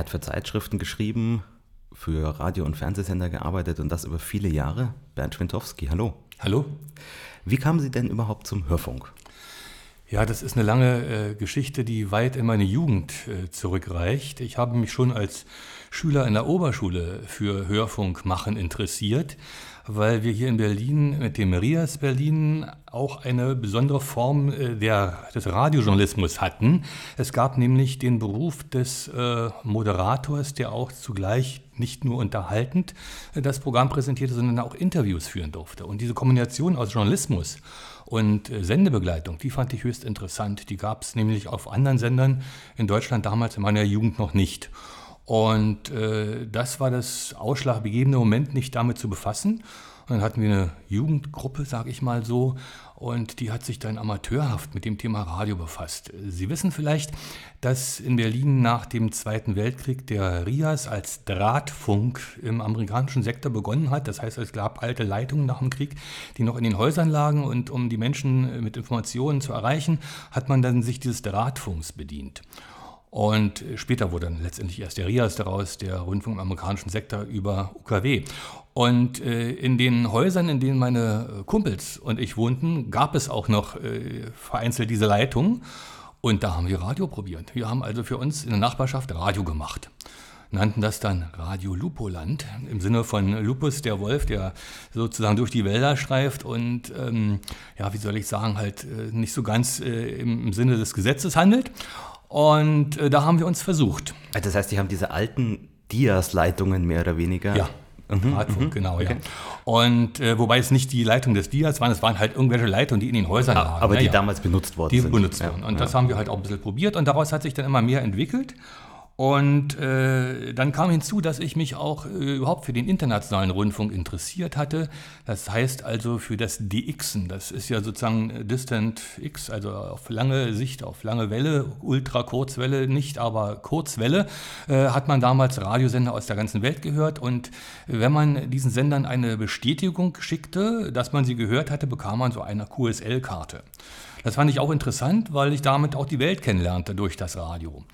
hat für Zeitschriften geschrieben, für Radio- und Fernsehsender gearbeitet und das über viele Jahre. Bernd Schwintowski, hallo. Hallo. Wie kamen Sie denn überhaupt zum Hörfunk? Ja, das ist eine lange äh, Geschichte, die weit in meine Jugend äh, zurückreicht. Ich habe mich schon als Schüler in der Oberschule für Hörfunk machen interessiert weil wir hier in Berlin mit dem Rias Berlin auch eine besondere Form äh, der, des Radiojournalismus hatten. Es gab nämlich den Beruf des äh, Moderators, der auch zugleich nicht nur unterhaltend äh, das Programm präsentierte, sondern auch Interviews führen durfte. Und diese Kombination aus Journalismus und äh, Sendebegleitung, die fand ich höchst interessant. Die gab es nämlich auf anderen Sendern in Deutschland damals in meiner Jugend noch nicht. Und äh, das war das ausschlaggebende Moment, nicht damit zu befassen. Und dann hatten wir eine Jugendgruppe, sage ich mal so, und die hat sich dann amateurhaft mit dem Thema Radio befasst. Sie wissen vielleicht, dass in Berlin nach dem Zweiten Weltkrieg der RIAS als Drahtfunk im amerikanischen Sektor begonnen hat. Das heißt, es gab alte Leitungen nach dem Krieg, die noch in den Häusern lagen und um die Menschen mit Informationen zu erreichen, hat man dann sich dieses Drahtfunks bedient. Und später wurde dann letztendlich erst der RIAS daraus, der Rundfunk im amerikanischen Sektor über UKW. Und äh, in den Häusern, in denen meine Kumpels und ich wohnten, gab es auch noch äh, vereinzelt diese Leitung. Und da haben wir Radio probiert. Wir haben also für uns in der Nachbarschaft Radio gemacht. Nannten das dann Radio Lupoland, im Sinne von Lupus, der Wolf, der sozusagen durch die Wälder streift und, ähm, ja, wie soll ich sagen, halt äh, nicht so ganz äh, im Sinne des Gesetzes handelt. Und äh, da haben wir uns versucht. Also das heißt, die haben diese alten Dias-Leitungen mehr oder weniger. Ja. Mhm, Radfunk, mhm, genau, okay. ja. Und äh, wobei es nicht die Leitung des Dias waren, es waren halt irgendwelche Leitungen, die in den Häusern lagen. Aber die ja. damals benutzt worden die sind. Die benutzt wurden. Und das haben wir halt auch ein bisschen probiert und daraus hat sich dann immer mehr entwickelt. Und äh, dann kam hinzu, dass ich mich auch äh, überhaupt für den internationalen Rundfunk interessiert hatte. Das heißt also für das DXen. Das ist ja sozusagen Distant X, also auf lange Sicht, auf lange Welle, Ultrakurzwelle nicht, aber Kurzwelle, äh, hat man damals Radiosender aus der ganzen Welt gehört. Und wenn man diesen Sendern eine Bestätigung schickte, dass man sie gehört hatte, bekam man so eine QSL-Karte. Das fand ich auch interessant, weil ich damit auch die Welt kennenlernte durch das Radio.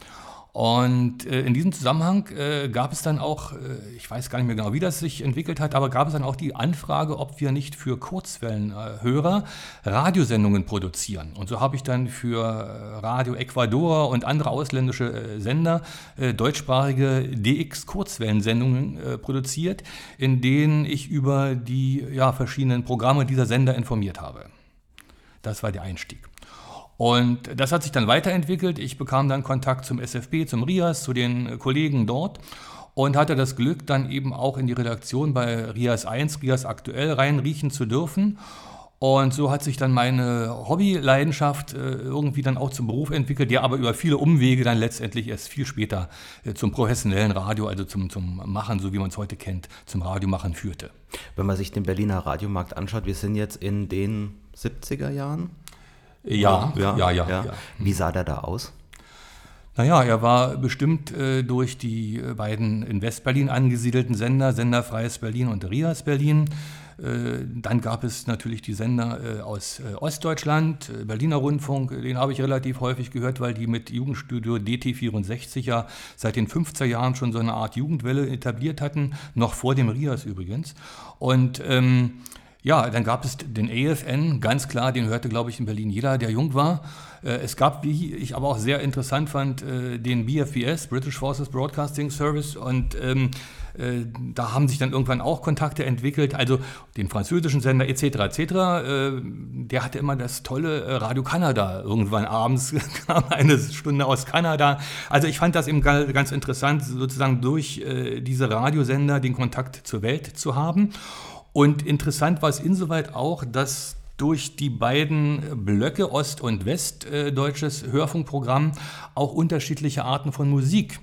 Und äh, in diesem Zusammenhang äh, gab es dann auch, äh, ich weiß gar nicht mehr genau, wie das sich entwickelt hat, aber gab es dann auch die Anfrage, ob wir nicht für Kurzwellenhörer Radiosendungen produzieren. Und so habe ich dann für äh, Radio Ecuador und andere ausländische äh, Sender äh, deutschsprachige DX-Kurzwellensendungen produziert, in denen ich über die ja, verschiedenen Programme dieser Sender informiert habe. Das war der Einstieg. Und das hat sich dann weiterentwickelt. Ich bekam dann Kontakt zum SFB, zum RIAS, zu den Kollegen dort und hatte das Glück, dann eben auch in die Redaktion bei RIAS 1, RIAS aktuell reinriechen zu dürfen. Und so hat sich dann meine Hobbyleidenschaft äh, irgendwie dann auch zum Beruf entwickelt, der aber über viele Umwege dann letztendlich erst viel später äh, zum professionellen Radio, also zum, zum Machen, so wie man es heute kennt, zum Radiomachen führte. Wenn man sich den Berliner Radiomarkt anschaut, wir sind jetzt in den 70er Jahren. Ja, ja, ja, ja, ja. Wie sah der da aus? Naja, er war bestimmt äh, durch die äh, beiden in Westberlin angesiedelten Sender, Senderfreies Berlin und Rias Berlin. Äh, dann gab es natürlich die Sender äh, aus Ostdeutschland, Berliner Rundfunk, den habe ich relativ häufig gehört, weil die mit Jugendstudio DT64 ja seit den 50er Jahren schon so eine Art Jugendwelle etabliert hatten, noch vor dem Rias übrigens. Und ähm, ja, dann gab es den AFN, ganz klar, den hörte, glaube ich, in Berlin jeder, der jung war. Äh, es gab, wie ich aber auch sehr interessant fand, äh, den BFBS, British Forces Broadcasting Service. Und ähm, äh, da haben sich dann irgendwann auch Kontakte entwickelt, also den französischen Sender etc. etc. Der hatte immer das tolle Radio Kanada. Irgendwann abends kam eine Stunde aus Kanada. Also ich fand das eben ganz interessant, sozusagen durch diese Radiosender den Kontakt zur Welt zu haben. Und interessant war es insoweit auch, dass durch die beiden Blöcke Ost- und Westdeutsches äh, Hörfunkprogramm auch unterschiedliche Arten von Musik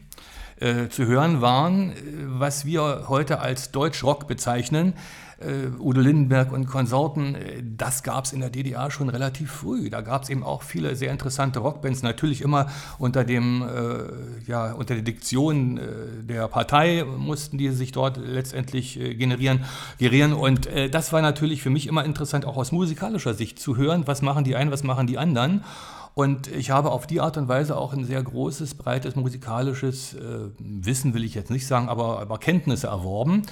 äh, zu hören waren, äh, was wir heute als Deutschrock bezeichnen äh, Udo Lindenberg und Konsorten, das gab es in der DDR schon relativ früh. Da gab es eben auch viele sehr interessante Rockbands, natürlich immer unter dem, äh, ja, unter der Diktion der Partei mussten die sich dort letztendlich generieren, gerieren. Und das war natürlich für mich immer interessant, auch aus musikalischer Sicht zu hören, was machen die einen, was machen die anderen. Und ich habe auf die Art und Weise auch ein sehr großes, breites musikalisches äh, Wissen, will ich jetzt nicht sagen, aber, aber Kenntnisse erworben,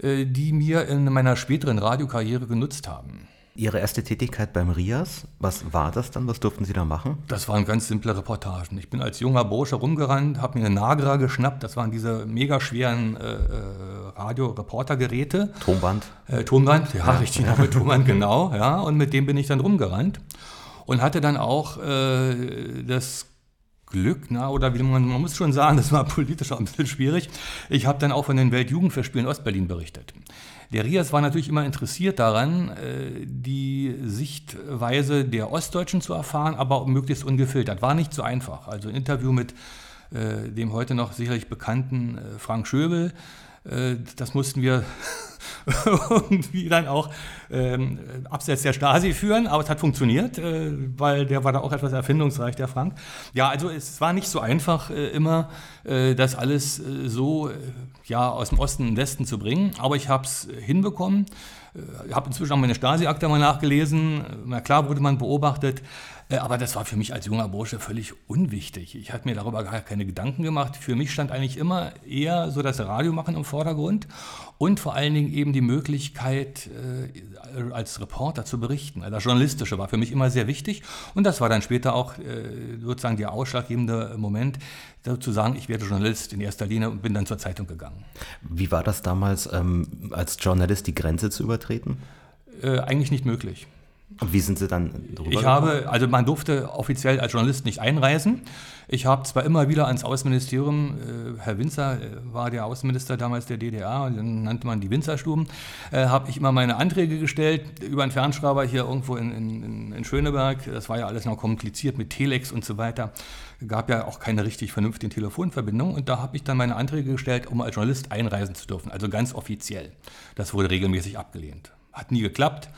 äh, die mir in meiner späteren Radiokarriere genutzt haben. Ihre erste Tätigkeit beim RIAS, was war das dann? Was durften Sie da machen? Das waren ganz simple Reportagen. Ich bin als junger Bursche rumgerannt, habe mir eine Nagra geschnappt. Das waren diese mega schweren äh, äh Radioreportergeräte. Tonband? Äh, Tonband, ja, ja richtig, ja. Tonband, genau. Ja, und mit dem bin ich dann rumgerannt und hatte dann auch äh, das Glück, na, oder wie man, man muss schon sagen, das war politisch auch ein bisschen schwierig. Ich habe dann auch von den Weltjugendfestspielen Ostberlin berichtet. Der Rias war natürlich immer interessiert daran, äh, die Sichtweise der Ostdeutschen zu erfahren, aber möglichst ungefiltert. War nicht so einfach. Also ein Interview mit äh, dem heute noch sicherlich bekannten äh, Frank Schöbel, das mussten wir irgendwie dann auch ähm, abseits der Stasi führen, aber es hat funktioniert, äh, weil der war da auch etwas erfindungsreich, der Frank. Ja, also es war nicht so einfach äh, immer, äh, das alles äh, so äh, ja, aus dem Osten in den Westen zu bringen, aber ich habe es hinbekommen. Ich äh, habe inzwischen auch meine Stasi-Akte mal nachgelesen. Na klar wurde man beobachtet. Äh, aber das war für mich als junger Bursche völlig unwichtig. Ich hatte mir darüber gar keine Gedanken gemacht. Für mich stand eigentlich immer eher so das Radiomachen im Vordergrund und vor allen Dingen eben die Möglichkeit, äh, als Reporter zu berichten. Also das Journalistische war für mich immer sehr wichtig und das war dann später auch äh, sozusagen der ausschlaggebende Moment, zu sagen, ich werde Journalist in erster Linie und bin dann zur Zeitung gegangen. Wie war das damals, ähm, als Journalist die Grenze zu übertreten? Äh, eigentlich nicht möglich. Und wie sind Sie dann drüber? Ich habe, also man durfte offiziell als Journalist nicht einreisen. Ich habe zwar immer wieder ans Außenministerium, äh, Herr Winzer äh, war der Außenminister damals der DDR, dann nannte man die Winzerstuben, äh, habe ich immer meine Anträge gestellt über einen Fernschreiber hier irgendwo in, in, in Schöneberg. Das war ja alles noch kompliziert mit Telex und so weiter. Gab ja auch keine richtig vernünftige Telefonverbindung und da habe ich dann meine Anträge gestellt, um als Journalist einreisen zu dürfen, also ganz offiziell. Das wurde regelmäßig abgelehnt. Hat nie geklappt.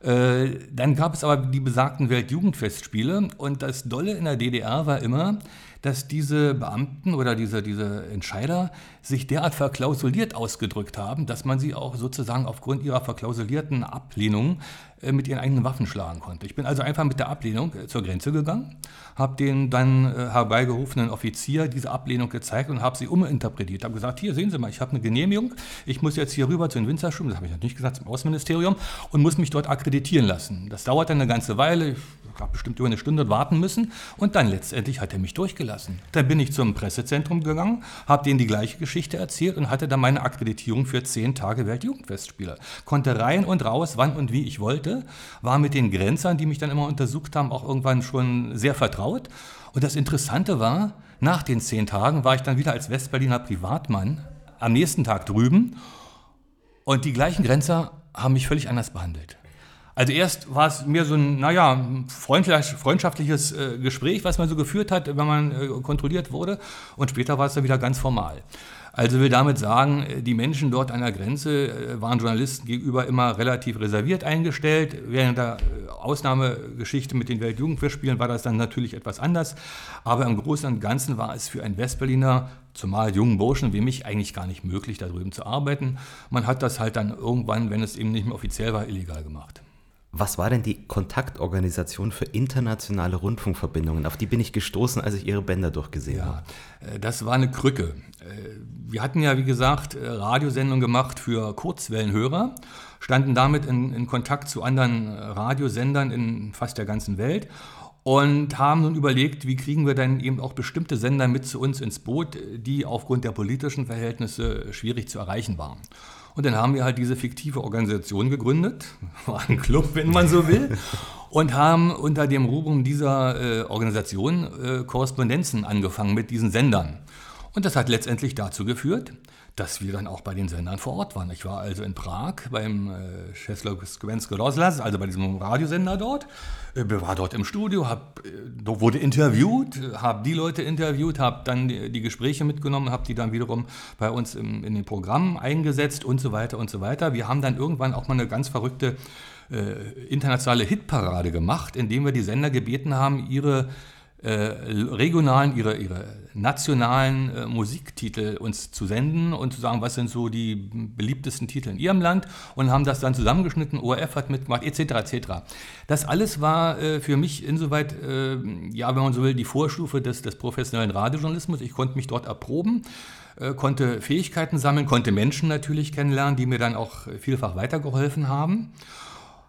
Äh, dann gab es aber die besagten Weltjugendfestspiele und das Dolle in der DDR war immer, dass diese Beamten oder diese, diese Entscheider sich derart verklausuliert ausgedrückt haben, dass man sie auch sozusagen aufgrund ihrer verklausulierten Ablehnung äh, mit ihren eigenen Waffen schlagen konnte. Ich bin also einfach mit der Ablehnung äh, zur Grenze gegangen, habe den dann äh, herbeigerufenen Offizier diese Ablehnung gezeigt und habe sie uminterpretiert. Habe gesagt, hier sehen Sie mal, ich habe eine Genehmigung, ich muss jetzt hier rüber zu den Winzerschulen, das habe ich natürlich gesagt, zum Außenministerium und muss mich dort akkreditieren lassen. Das dauert dann eine ganze Weile, habe bestimmt über eine Stunde warten müssen und dann letztendlich hat er mich durchgelassen. Dann bin ich zum Pressezentrum gegangen, habe denen die gleiche Geschichte erzählt und hatte dann meine Akkreditierung für zehn Tage Weltjugendfestspiele. Konnte rein und raus, wann und wie ich wollte war mit den Grenzern, die mich dann immer untersucht haben, auch irgendwann schon sehr vertraut. Und das Interessante war, nach den zehn Tagen war ich dann wieder als Westberliner Privatmann am nächsten Tag drüben und die gleichen Grenzer haben mich völlig anders behandelt. Also erst war es mir so ein, naja, freundschaftliches äh, Gespräch, was man so geführt hat, wenn man äh, kontrolliert wurde. Und später war es dann wieder ganz formal. Also will damit sagen, die Menschen dort an der Grenze äh, waren Journalisten gegenüber immer relativ reserviert eingestellt. Während der äh, Ausnahmegeschichte mit den Weltjugendfestspielen war das dann natürlich etwas anders. Aber im Großen und Ganzen war es für einen Westberliner, zumal jungen Burschen wie mich, eigentlich gar nicht möglich, da drüben zu arbeiten. Man hat das halt dann irgendwann, wenn es eben nicht mehr offiziell war, illegal gemacht. Was war denn die Kontaktorganisation für internationale Rundfunkverbindungen? Auf die bin ich gestoßen, als ich Ihre Bänder durchgesehen ja, habe. Äh, das war eine Krücke. Äh, wir hatten ja, wie gesagt, äh, Radiosendungen gemacht für Kurzwellenhörer, standen damit in, in Kontakt zu anderen Radiosendern in fast der ganzen Welt und haben nun überlegt, wie kriegen wir dann eben auch bestimmte Sender mit zu uns ins Boot, die aufgrund der politischen Verhältnisse schwierig zu erreichen waren. Und dann haben wir halt diese fiktive Organisation gegründet, war ein Club, wenn man so will, und haben unter dem Rubrum dieser äh, Organisation äh, Korrespondenzen angefangen mit diesen Sendern. Und das hat letztendlich dazu geführt, dass wir dann auch bei den Sendern vor Ort waren. Ich war also in Prag beim äh, Czechoslowensko Rozhlas, also bei diesem Radiosender dort, äh, war dort im Studio, hab, äh, wurde interviewt, habe die Leute interviewt, habe dann die, die, Gespräche mitgenommen, habe die dann wiederum bei uns im, in den Programmen eingesetzt und so weiter und so weiter. Wir haben dann irgendwann auch mal eine ganz verrückte äh, internationale Hitparade gemacht, indem wir die Sender gebeten haben, ihre äh, regionalen, ihre, ihre nationalen äh, Musiktitel uns zu senden und zu sagen, was sind so die beliebtesten Titel in ihrem Land und haben das dann zusammengeschnitten, ORF hat mitgemacht, etc. etc. Das alles war äh, für mich insoweit, äh, ja, wenn man so will, die Vorstufe des, des professionellen Radiojournalismus. Ich konnte mich dort erproben äh, konnte Fähigkeiten sammeln, konnte Menschen natürlich kennenlernen, die mir dann auch vielfach weitergeholfen haben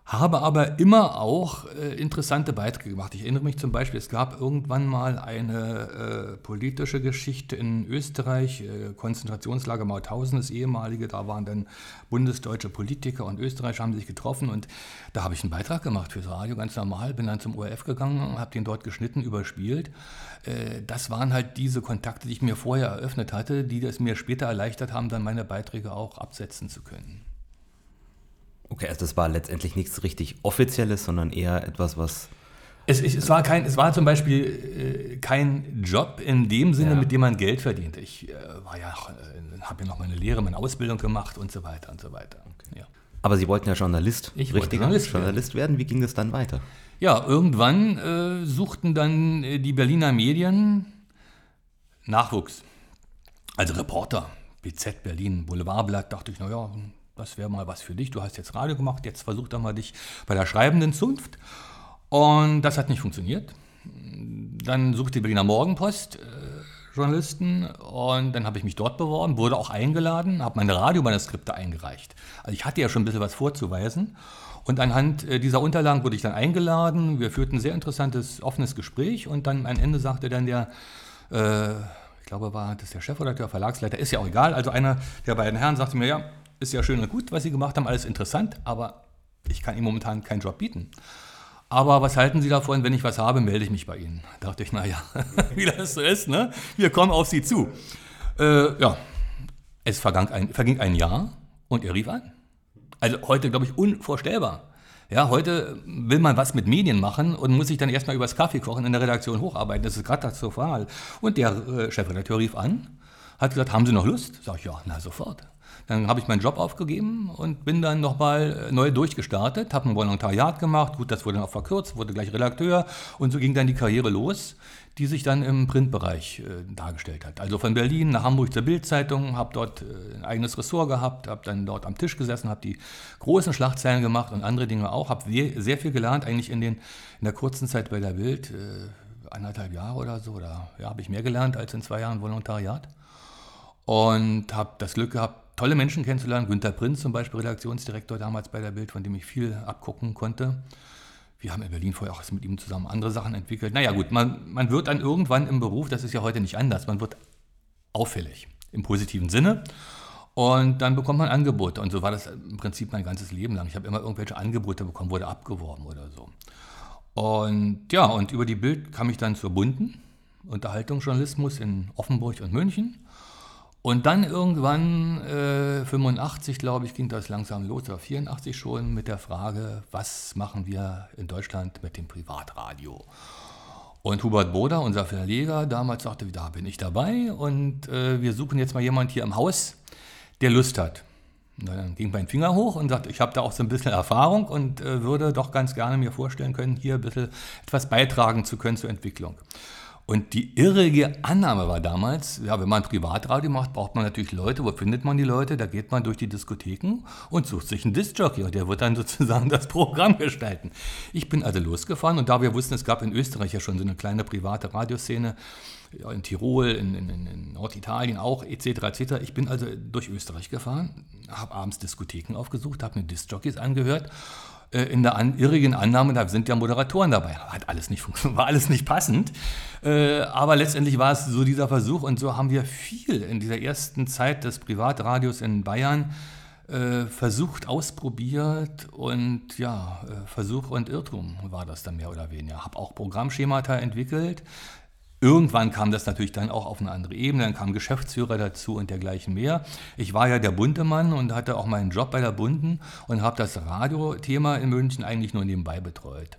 habe aber immer auch äh, interessante Beiträge gemacht. Ich erinnere mich zum Beispiel, es gab irgendwann mal eine äh, politische Geschichte in Österreich, äh, Konzentrationslager Mauthausen, das ehemalige, da waren dann bundesdeutsche Politiker und Österreicher haben sich getroffen und da habe ich einen Beitrag gemacht fürs Radio, ganz normal, bin dann zum ORF gegangen, habe den dort geschnitten, überspielt. Äh, das waren halt diese Kontakte, die ich mir vorher eröffnet hatte, die es mir später erleichtert haben, dann meine Beiträge auch absetzen zu können. Okay, also das war letztendlich nichts richtig Offizielles, sondern eher etwas, was. Es, es, war, kein, es war zum Beispiel äh, kein Job in dem Sinne, ja. mit dem man Geld verdient. Ich äh, ja, äh, habe ja noch meine Lehre, meine Ausbildung gemacht und so weiter und so weiter. Okay. Ja. Aber Sie wollten ja Journalist, ich richtiger Journalist, Journalist werden. Wie ging das dann weiter? Ja, irgendwann äh, suchten dann äh, die Berliner Medien Nachwuchs. Also Reporter, BZ Berlin, Boulevardblatt, dachte ich, naja, das wäre mal was für dich. Du hast jetzt Radio gemacht, jetzt versuch doch mal dich bei der schreibenden Zunft. Und das hat nicht funktioniert. Dann suchte die Berliner Morgenpost äh, Journalisten und dann habe ich mich dort beworben, wurde auch eingeladen, habe meine Radiomanuskripte eingereicht. Also ich hatte ja schon ein bisschen was vorzuweisen. Und anhand äh, dieser Unterlagen wurde ich dann eingeladen. Wir führten ein sehr interessantes, offenes Gespräch und dann am Ende sagte dann der, äh, ich glaube, war das der Chefredakteur, Verlagsleiter, ist ja auch egal. Also einer der beiden Herren sagte mir, ja, ist ja schön und gut, was Sie gemacht haben, alles interessant, aber ich kann Ihnen momentan keinen Job bieten. Aber was halten Sie davon, wenn ich was habe, melde ich mich bei Ihnen. Da dachte ich, naja, wie das so ist, ne? Wir kommen auf Sie zu. Äh, ja, es ein, verging ein Jahr und er rief an. Also heute, glaube ich, unvorstellbar. Ja, heute will man was mit Medien machen und muss sich dann erstmal übers Kaffee kochen in der Redaktion hocharbeiten. Das ist katastrophal. Und der äh, Chefredakteur rief an, hat gesagt, haben Sie noch Lust? Sag ich, ja, na sofort. Dann habe ich meinen Job aufgegeben und bin dann nochmal äh, neu durchgestartet, habe ein Volontariat gemacht, gut, das wurde dann auch verkürzt, wurde gleich Redakteur. Und so ging dann die Karriere los, die sich dann im Printbereich äh, dargestellt hat. Also von Berlin nach Hamburg zur Bildzeitung, habe dort äh, ein eigenes Ressort gehabt, habe dann dort am Tisch gesessen, habe die großen Schlagzeilen gemacht und andere Dinge auch, habe sehr, viel gelernt, eigentlich in, den, in der kurzen Zeit bei der Bild, äh, anderthalb Jahre oder so, oder ja, habe ich mehr gelernt als in zwei Jahren Volontariat. Und habe das Glück gehabt, tolle Menschen kennenzulernen. Günter Prinz zum Beispiel, Redaktionsdirektor damals bei der Bild, von dem ich viel abgucken konnte. Wir haben in Berlin vorher auch mit ihm zusammen andere Sachen entwickelt. Naja gut, man, man wird dann irgendwann im Beruf, das ist ja heute nicht anders, man wird auffällig im positiven Sinne. Und dann bekommt man Angebote. Und so war das im Prinzip mein ganzes Leben lang. Ich habe immer irgendwelche Angebote bekommen, wurde abgeworben oder so. Und ja, und über die Bild kam ich dann zur Bunden, Unterhaltungsjournalismus in Offenburg und München. Und dann irgendwann, äh, 85 glaube ich, ging das langsam los, oder 84 schon, mit der Frage, was machen wir in Deutschland mit dem Privatradio? Und Hubert Boder, unser Verleger, damals sagte, da bin ich dabei und äh, wir suchen jetzt mal jemand hier im Haus, der Lust hat. Und dann ging mein Finger hoch und sagte, ich habe da auch so ein bisschen Erfahrung und äh, würde doch ganz gerne mir vorstellen können, hier ein bisschen etwas beitragen zu können zur Entwicklung. Und die irrige Annahme war damals, ja, wenn man Privatradio macht, braucht man natürlich Leute. Wo findet man die Leute? Da geht man durch die Diskotheken und sucht sich einen Discjockey und der wird dann sozusagen das Programm gestalten. Ich bin also losgefahren und da wir wussten, es gab in Österreich ja schon so eine kleine private Radioszene, in Tirol, in, in, in Norditalien auch, etc., etc. Ich bin also durch Österreich gefahren, habe abends Diskotheken aufgesucht, habe mir Discjockeys angehört äh, in der an, irrigen Annahme, da sind ja Moderatoren dabei. Hat alles nicht war alles nicht passend. Äh, aber letztendlich war es so dieser Versuch und so haben wir viel in dieser ersten Zeit des Privatradios in Bayern äh, versucht, ausprobiert und ja, Versuch und Irrtum war das dann mehr oder weniger. Habe auch Programmschemata entwickelt, Irgendwann kam das natürlich dann auch auf eine andere Ebene, dann kamen Geschäftsführer dazu und dergleichen mehr. Ich war ja der bunte Mann und hatte auch meinen Job bei der Bunden und habe das Radiothema in München eigentlich nur nebenbei betreut.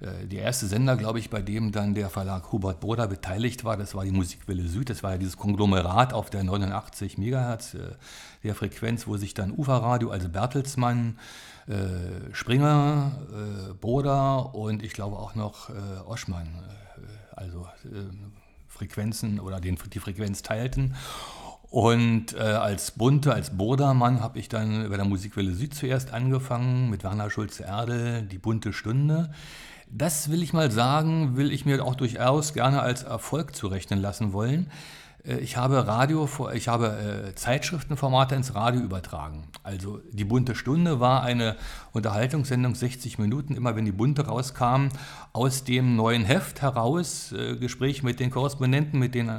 Äh, der erste Sender, glaube ich, bei dem dann der Verlag Hubert Broder beteiligt war, das war die Musikwelle Süd. Das war ja dieses Konglomerat auf der 89 Megahertz äh, der Frequenz, wo sich dann Uferradio, also Bertelsmann, äh, Springer, Broder und ich glaube auch noch Oschmann also Frequenzen oder den, die Frequenz teilten. Und äh, als Bunte, als Burdermann habe ich dann bei der Musikwelle Süd zuerst angefangen mit Werner Schulze-Erdel, die bunte Stunde. Das will ich mal sagen, will ich mir auch durchaus gerne als Erfolg zurechnen lassen wollen. Äh, ich habe Radio, ich habe äh, Zeitschriftenformate ins Radio übertragen. Also die bunte Stunde war eine Unterhaltungssendung, 60 Minuten, immer wenn die bunte rauskam, aus dem neuen Heft heraus, äh, Gespräch mit den Korrespondenten, mit den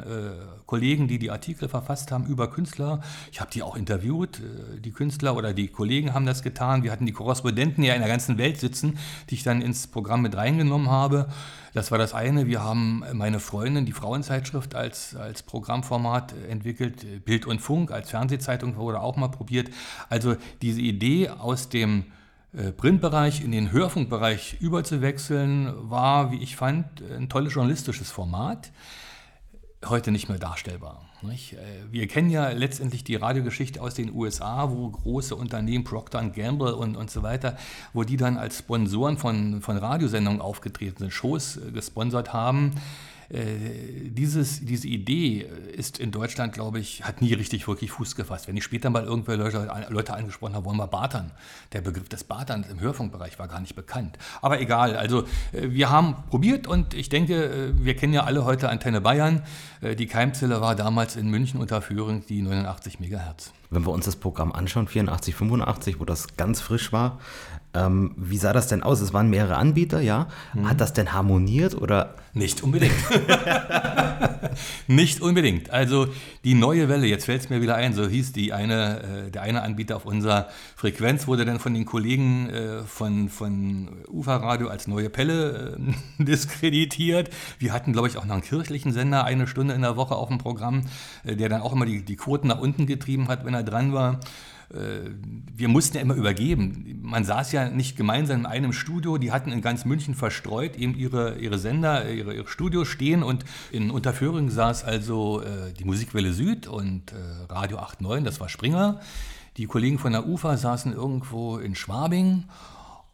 Kollegen, die die Artikel verfasst haben über Künstler. Ich habe die auch interviewt, die Künstler oder die Kollegen haben das getan. Wir hatten die Korrespondenten ja in der ganzen Welt sitzen, die ich dann ins Programm mit reingenommen habe. Das war das eine. Wir haben meine Freundin, die Frauenzeitschrift, als, als Programmformat entwickelt. Bild und Funk als Fernsehzeitung wurde auch mal probiert. Also diese Idee aus dem äh, Printbereich in den Hörfunkbereich überzuwechseln, war, wie ich fand, ein tolles journalistisches Format. Heute nicht mehr darstellbar. Nicht? Äh, wir kennen ja letztendlich die Radiogeschichte aus den USA, wo große Unternehmen, Procter Gamble und, und so weiter, wo die dann als Sponsoren von, von Radiosendungen aufgetreten sind, Shows äh, gesponsert haben. Äh, dieses, diese Idee ist in Deutschland, glaube ich, hat nie richtig wirklich Fuß gefasst. Wenn ich später mal irgendwelche Leute, Leute angesprochen habe, wollen wir bartern. Der Begriff des Barterns im Hörfunkbereich war gar nicht bekannt. Aber egal, also äh, wir haben probiert und ich denke, äh, wir kennen ja alle heute Antenne Bayern. Die Keimzelle war damals in München unter Führung die 89 Megahertz. Wenn wir uns das Programm anschauen, 84, 85, wo das ganz frisch war, ähm, wie sah das denn aus? Es waren mehrere Anbieter, ja. Hm. Hat das denn harmoniert oder? Nicht unbedingt. Nicht unbedingt. Also die neue Welle, jetzt fällt es mir wieder ein, so hieß die eine, äh, der eine Anbieter auf unserer Frequenz, wurde dann von den Kollegen äh, von, von UFA Radio als neue Pelle äh, diskreditiert. Wir hatten, glaube ich, auch noch einen kirchlichen Sender, eine Stunde in der Woche auf dem Programm, äh, der dann auch immer die, die Quoten nach unten getrieben hat, wenn er dran war. Äh, wir mussten ja immer übergeben. Man saß ja nicht gemeinsam in einem Studio, die hatten in ganz München verstreut eben ihre, ihre Sender, ihre, ihre Studios stehen und in Unterföhring saß also äh, die Musikwelle Süd und äh, Radio 89, das war Springer. Die Kollegen von der UFA saßen irgendwo in Schwabing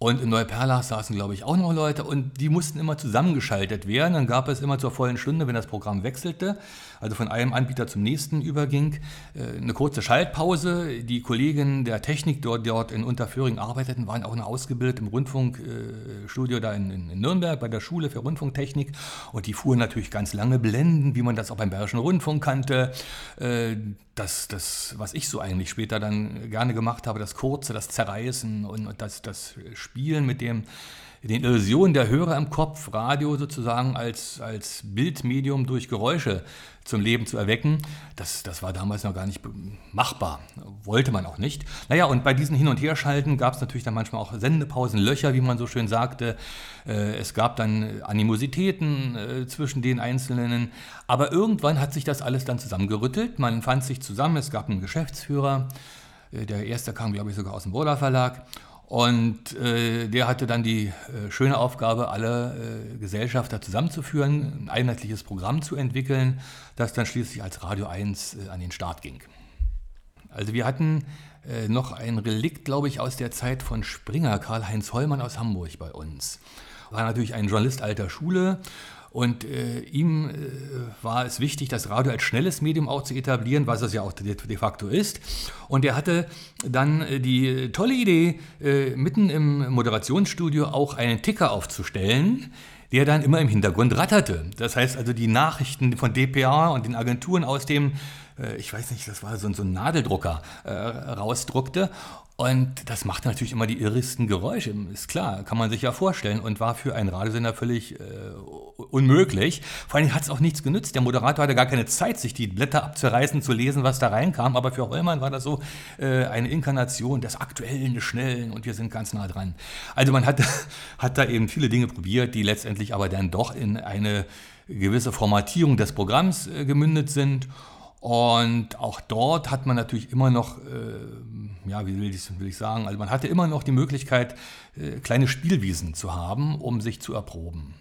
und in Neuperlach saßen, glaube ich, auch noch Leute und die mussten immer zusammengeschaltet werden. Dann gab es immer zur vollen Stunde, wenn das Programm wechselte, also von einem Anbieter zum nächsten überging, äh, eine kurze Schaltpause. Die Kollegen der Technik, dort, dort in Unterföhring arbeiteten, waren auch noch ausgebildet im Rundfunkstudio da in, in, Nürnberg bei der Schule für Rundfunktechnik und die fuhren natürlich ganz lange Blenden, wie man das auch beim Bayerischen Rundfunk kannte. Äh, das, das, was ich so eigentlich später dann gerne gemacht habe, das Kurze, das Zerreißen und das, das Spielen mit dem, den Illusionen der Hörer im Kopf, Radio sozusagen als, als Bildmedium durch Geräusche zum Leben zu erwecken, das, das war damals noch gar nicht machbar. Wollte man auch nicht. Naja, und bei diesen Hin- und Herschalten gab es natürlich dann manchmal auch Sendepausen, Löcher, wie man so schön sagte. Äh, es gab dann Animositäten äh, zwischen den Einzelnen. Aber irgendwann hat sich das alles dann zusammengerüttelt. Man fand sich zusammen, es gab einen Geschäftsführer. Äh, der erste kam, glaube ich, sogar aus dem Burda Verlag. Und äh, der hatte dann die äh, schöne Aufgabe, alle äh, Gesellschafter zusammenzuführen, ein einheitliches Programm zu entwickeln, das dann schließlich als Radio 1 äh, an den Start ging. Also wir hatten äh, noch ein Relikt, glaube ich, aus der Zeit von Springer, Karl-Heinz Hollmann aus Hamburg bei uns. War natürlich ein Journalist alter Schule und äh, ihm äh, war es wichtig, das Radio als schnelles Medium auch zu etablieren, was es ja auch de, de facto ist. Und er hatte dann äh, die tolle Idee, äh, mitten im Moderationsstudio auch einen Ticker aufzustellen, der dann immer im Hintergrund ratterte. Das heißt also die Nachrichten von DPA und den Agenturen aus dem äh, ich weiß nicht, das war so, so ein Nadeldrucker, äh, rausdruckte. Und das macht natürlich immer die irrigsten Geräusche, ist klar, kann man sich ja vorstellen und war für einen Radiosender völlig äh, unmöglich. Vor allem hat es auch nichts genützt. Der Moderator hatte gar keine Zeit, sich die Blätter abzureißen, zu lesen, was da reinkam. Aber für Hollmann war das so äh, eine Inkarnation des Aktuellen, des Schnellen und wir sind ganz nah dran. Also man hat, hat da eben viele Dinge probiert, die letztendlich aber dann doch in eine gewisse Formatierung des Programms äh, gemündet sind. Und auch dort hat man natürlich immer noch, äh, ja, wie will ich, will ich, sagen, also man hatte immer noch die Möglichkeit, äh, kleine Spielwiesen zu haben, um sich zu erproben.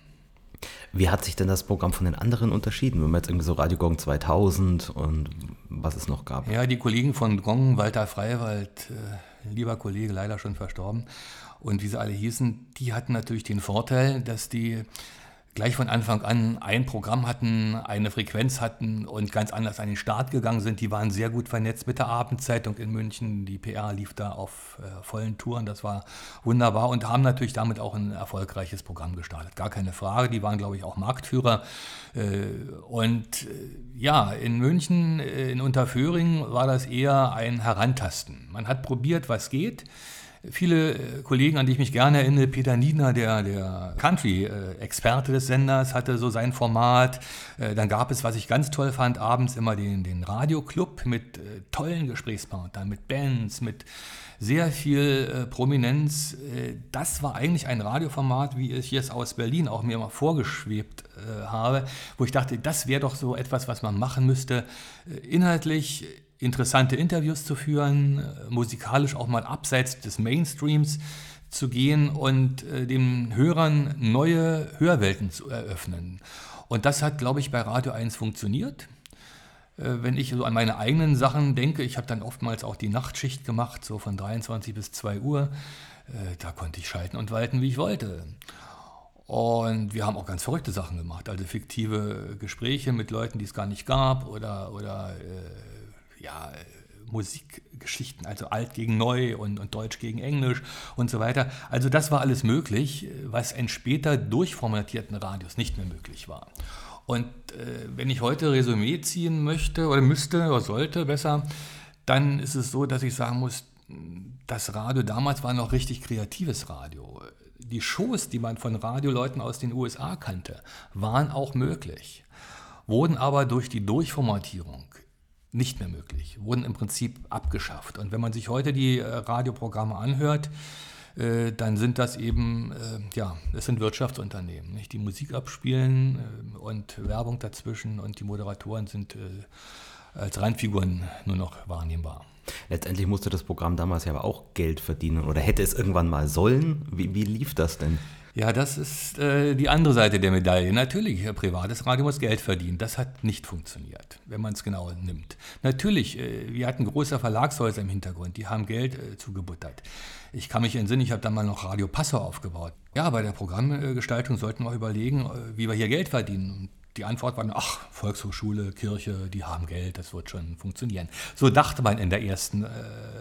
Wie hat sich denn das Programm von den anderen unterschieden, wenn man jetzt irgendwie so Radio Gong 2000 und was es noch gab? Ja, die Kollegen von Gong, Walter Freiwald, äh, lieber Kollege, leider schon verstorben, und wie sie alle hießen, die hatten natürlich den Vorteil, dass die gleich von Anfang an ein Programm hatten, eine Frequenz hatten und ganz anders an den Start gegangen sind. Die waren sehr gut vernetzt mit der Abendzeitung in München. Die PR lief da auf äh, vollen Touren. Das war wunderbar und haben natürlich damit auch ein erfolgreiches Programm gestartet. Gar keine Frage. Die waren, glaube ich, auch Marktführer. Äh, und äh, ja, in München, äh, in Unterföhring war das eher ein Herantasten. Man hat probiert, was geht. Viele äh, Kollegen, an die ich mich gerne erinnere, Peter Niedner, der, der Country-Experte des Senders, hatte so sein Format. Äh, dann gab es, was ich ganz toll fand, abends immer den, den Radioclub mit äh, tollen Gesprächspartnern, mit Bands, mit sehr viel Prominenz. Das war eigentlich ein Radioformat, wie ich es aus Berlin auch mir mal vorgeschwebt habe, wo ich dachte, das wäre doch so etwas, was man machen müsste. Inhaltlich interessante Interviews zu führen, äh, musikalisch auch mal abseits des Mainstreams zu gehen und äh, den Hörern neue Hörwelten zu eröffnen. Und das hat, glaube ich, bei Radio 1 funktioniert. Äh, wenn ich so an meine eigenen Sachen denke, ich habe dann oftmals auch die Nachtschicht gemacht, so von 23 bis 2 Uhr. Da konnte ich schalten und walten, wie ich wollte. Und wir haben auch ganz verrückte Sachen gemacht, also fiktive Gespräche mit Leuten, die es gar nicht gab oder, oder ja, Musikgeschichten, also alt gegen neu und, und, Deutsch gegen Englisch und so weiter. Also das war alles möglich, was in später durchformatierten Radios nicht mehr möglich war. Und äh, wenn ich heute Resümee ziehen möchte oder müsste oder sollte besser, dann ist es so, dass ich sagen muss, das Radio damals war noch richtig kreatives Radio. Die Shows, die man von Radioleuten aus den USA kannte, waren auch möglich, wurden aber durch die Durchformatierung nicht mehr möglich, wurden im Prinzip abgeschafft. Und wenn man sich heute die äh, Radioprogramme anhört, äh, dann sind das eben, äh, ja, es sind Wirtschaftsunternehmen, nicht? die Musik abspielen und Werbung dazwischen und die Moderatoren sind als Randfiguren nur noch wahrnehmbar. Letztendlich musste das Programm damals ja aber auch Geld verdienen oder hätte es irgendwann mal sollen. Wie, wie lief das denn? Ja, das ist äh, die andere Seite der Medaille. Natürlich, privates Radio muss Geld verdienen. Das hat nicht funktioniert, wenn man es genau nimmt. Natürlich, äh, wir hatten große Verlagshäuser im Hintergrund, die haben Geld äh, zugebuttert. Ich kann mich entsinnen, ich habe dann mal noch Radio Passau aufgebaut. Ja, bei der Programmgestaltung sollten wir überlegen, äh, wie wir hier Geld verdienen die Antwort war, ach, Volkshochschule, Kirche, die haben Geld, das wird schon funktionieren. So dachte man in der ersten äh,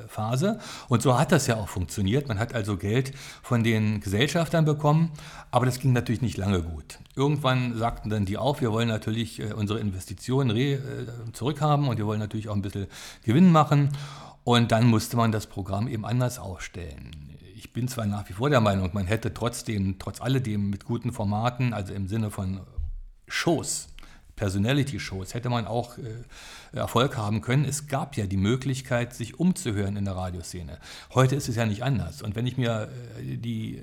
Phase und so hat das ja auch funktioniert. Man hat also Geld von den Gesellschaftern bekommen, aber das ging natürlich nicht lange gut. Irgendwann sagten dann die auch, wir wollen natürlich äh, unsere Investitionen äh, zurückhaben und wir wollen natürlich auch ein bisschen Gewinn machen und dann musste man das Programm eben anders aufstellen ich bin zwar nach wie vor der Meinung, man hätte trotzdem, trotz alledem mit guten Formaten, also im Sinne von Shows, Personality-Shows, hätte man auch äh, Erfolg haben können. Es gab ja die Möglichkeit, sich umzuhören in der Radioszene. Heute ist es ja nicht anders. Und wenn ich mir äh, die äh,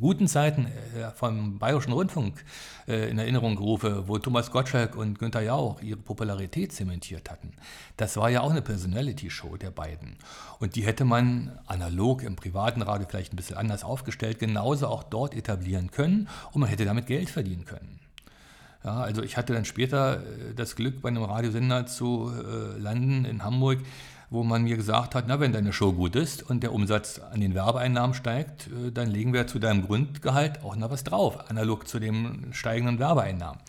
guten Zeiten äh, vom Bayerischen Rundfunk äh, in Erinnerung rufe, wo Thomas Gottschalk und Günther Jauch ihre Popularität zementiert hatten, das war ja auch eine Personality-Show der beiden. Und die hätte man analog im privaten Radio vielleicht ein bisschen anders aufgestellt, genauso auch dort etablieren können und man hätte damit Geld verdienen können. Ja, also ich hatte dann später äh, das Glück, bei einem Radiosender zu äh, landen in Hamburg, wo man mir gesagt hat, na, wenn deine Show gut ist und der Umsatz an den Werbeeinnahmen steigt, äh, dann legen wir zu deinem Grundgehalt auch noch was drauf, analog zu den steigenden Werbeeinnahmen.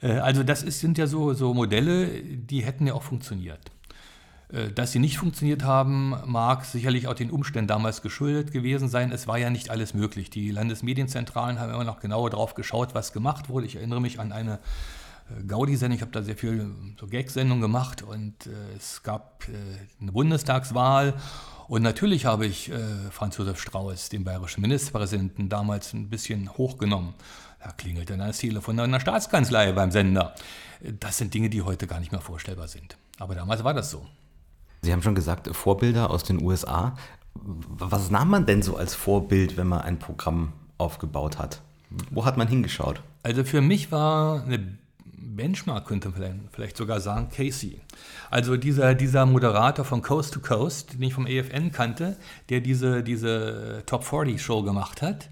Also das ist, sind ja so, so Modelle, die hätten ja auch funktioniert. Äh, dass sie nicht funktioniert haben, mag sicherlich auch den Umständen damals geschuldet gewesen sein. Es war ja nicht alles möglich. Die Landesmedienzentralen haben immer noch genauer drauf geschaut, was gemacht wurde. Ich erinnere mich an eine äh, Gaudi-Sendung, ich habe da sehr viel so Gag-Sendungen gemacht und äh, es gab äh, eine Bundestagswahl und natürlich habe ich äh, Franz Josef Strauß, den bayerischen Ministerpräsidenten, damals ein bisschen hochgenommen. Da klingelte dann das Telefon einer Staatskanzlei beim Sender. Das sind Dinge, die heute gar nicht mehr vorstellbar sind. Aber damals war das so. Sie haben schon gesagt, Vorbilder aus den USA. Was nahm man denn so als Vorbild, wenn man ein Programm aufgebaut hat? Wo hat man hingeschaut? Also für mich war eine Benchmark, könnte man vielleicht sogar sagen, Casey. Also dieser, dieser Moderator von Coast to Coast, den ich vom EFN kannte, der diese, diese Top 40 Show gemacht hat,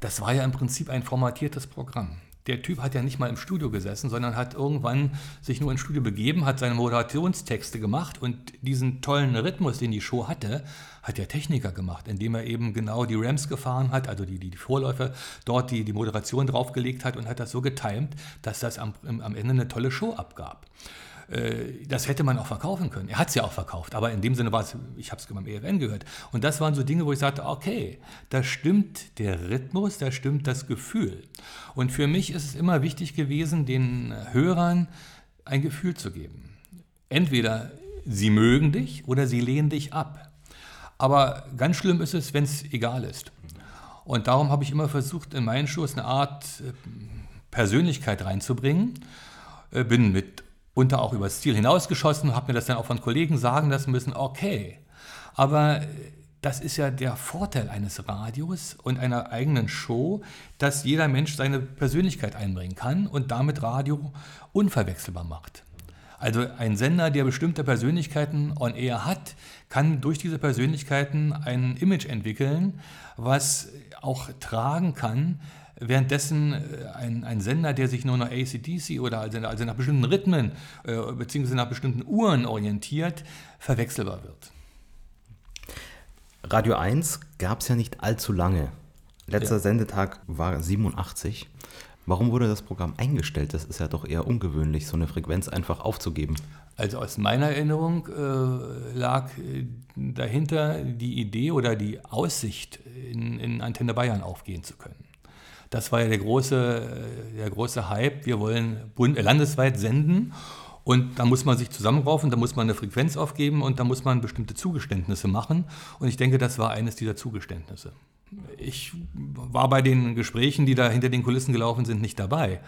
das war ja im Prinzip ein formatiertes Programm. Der Typ hat ja nicht mal im Studio gesessen, sondern hat irgendwann sich nur ins Studio begeben, hat seine Moderationstexte gemacht und diesen tollen Rhythmus, den die Show hatte, hat der Techniker gemacht, indem er eben genau die Rams gefahren hat, also die, die, Vorläufe, dort die, die Moderation draufgelegt hat und hat das so getimt, dass das am, am Ende eine tolle Show abgab. Äh, das hätte man auch verkaufen können. Er hat es ja auch verkauft, aber in dem Sinne war es, ich habe es beim EFN gehört. Und das waren so Dinge, wo ich sagte, okay, da stimmt der Rhythmus, da stimmt das Gefühl. Und für mich ist es immer wichtig gewesen, den Hörern ein Gefühl zu geben. Entweder sie mögen dich oder sie lehnen dich ab. Aber ganz schlimm ist es, wenn es egal ist. Und darum habe ich immer versucht, in meinen Shows eine Art äh, Persönlichkeit reinzubringen. Äh, bin mit unter auch über das Ziel hinausgeschossen, habe mir das dann auch von Kollegen sagen lassen müssen, okay. Aber äh, das ist ja der Vorteil eines Radios und einer eigenen Show, dass jeder Mensch seine Persönlichkeit einbringen kann und damit Radio unverwechselbar macht. Also ein Sender, der bestimmte Persönlichkeiten on air hat, kann durch diese Persönlichkeiten ein Image entwickeln, was auch tragen kann, währenddessen äh, ein, ein Sender, der sich nur nach ACDC oder also, also nach bestimmten Rhythmen äh, bzw. nach bestimmten Uhren orientiert, verwechselbar wird. Radio 1 gab es ja nicht allzu lange. Letzter ja. Sendetag war 87. Warum wurde das Programm eingestellt? Das ist ja doch eher ungewöhnlich, so eine Frequenz einfach aufzugeben. Also aus meiner Erinnerung äh, lag äh, dahinter die Idee oder die Aussicht, in, in Antenne Bayern aufgehen zu können. Das war ja der große, der große Hype. Wir wollen bund, äh, landesweit senden. Und da muss man sich zusammenraufen, da muss man eine Frequenz aufgeben und da muss man bestimmte Zugeständnisse machen. Und ich denke, das war eines dieser Zugeständnisse. Ich war bei den Gesprächen, die da hinter den Kulissen gelaufen sind, nicht dabei.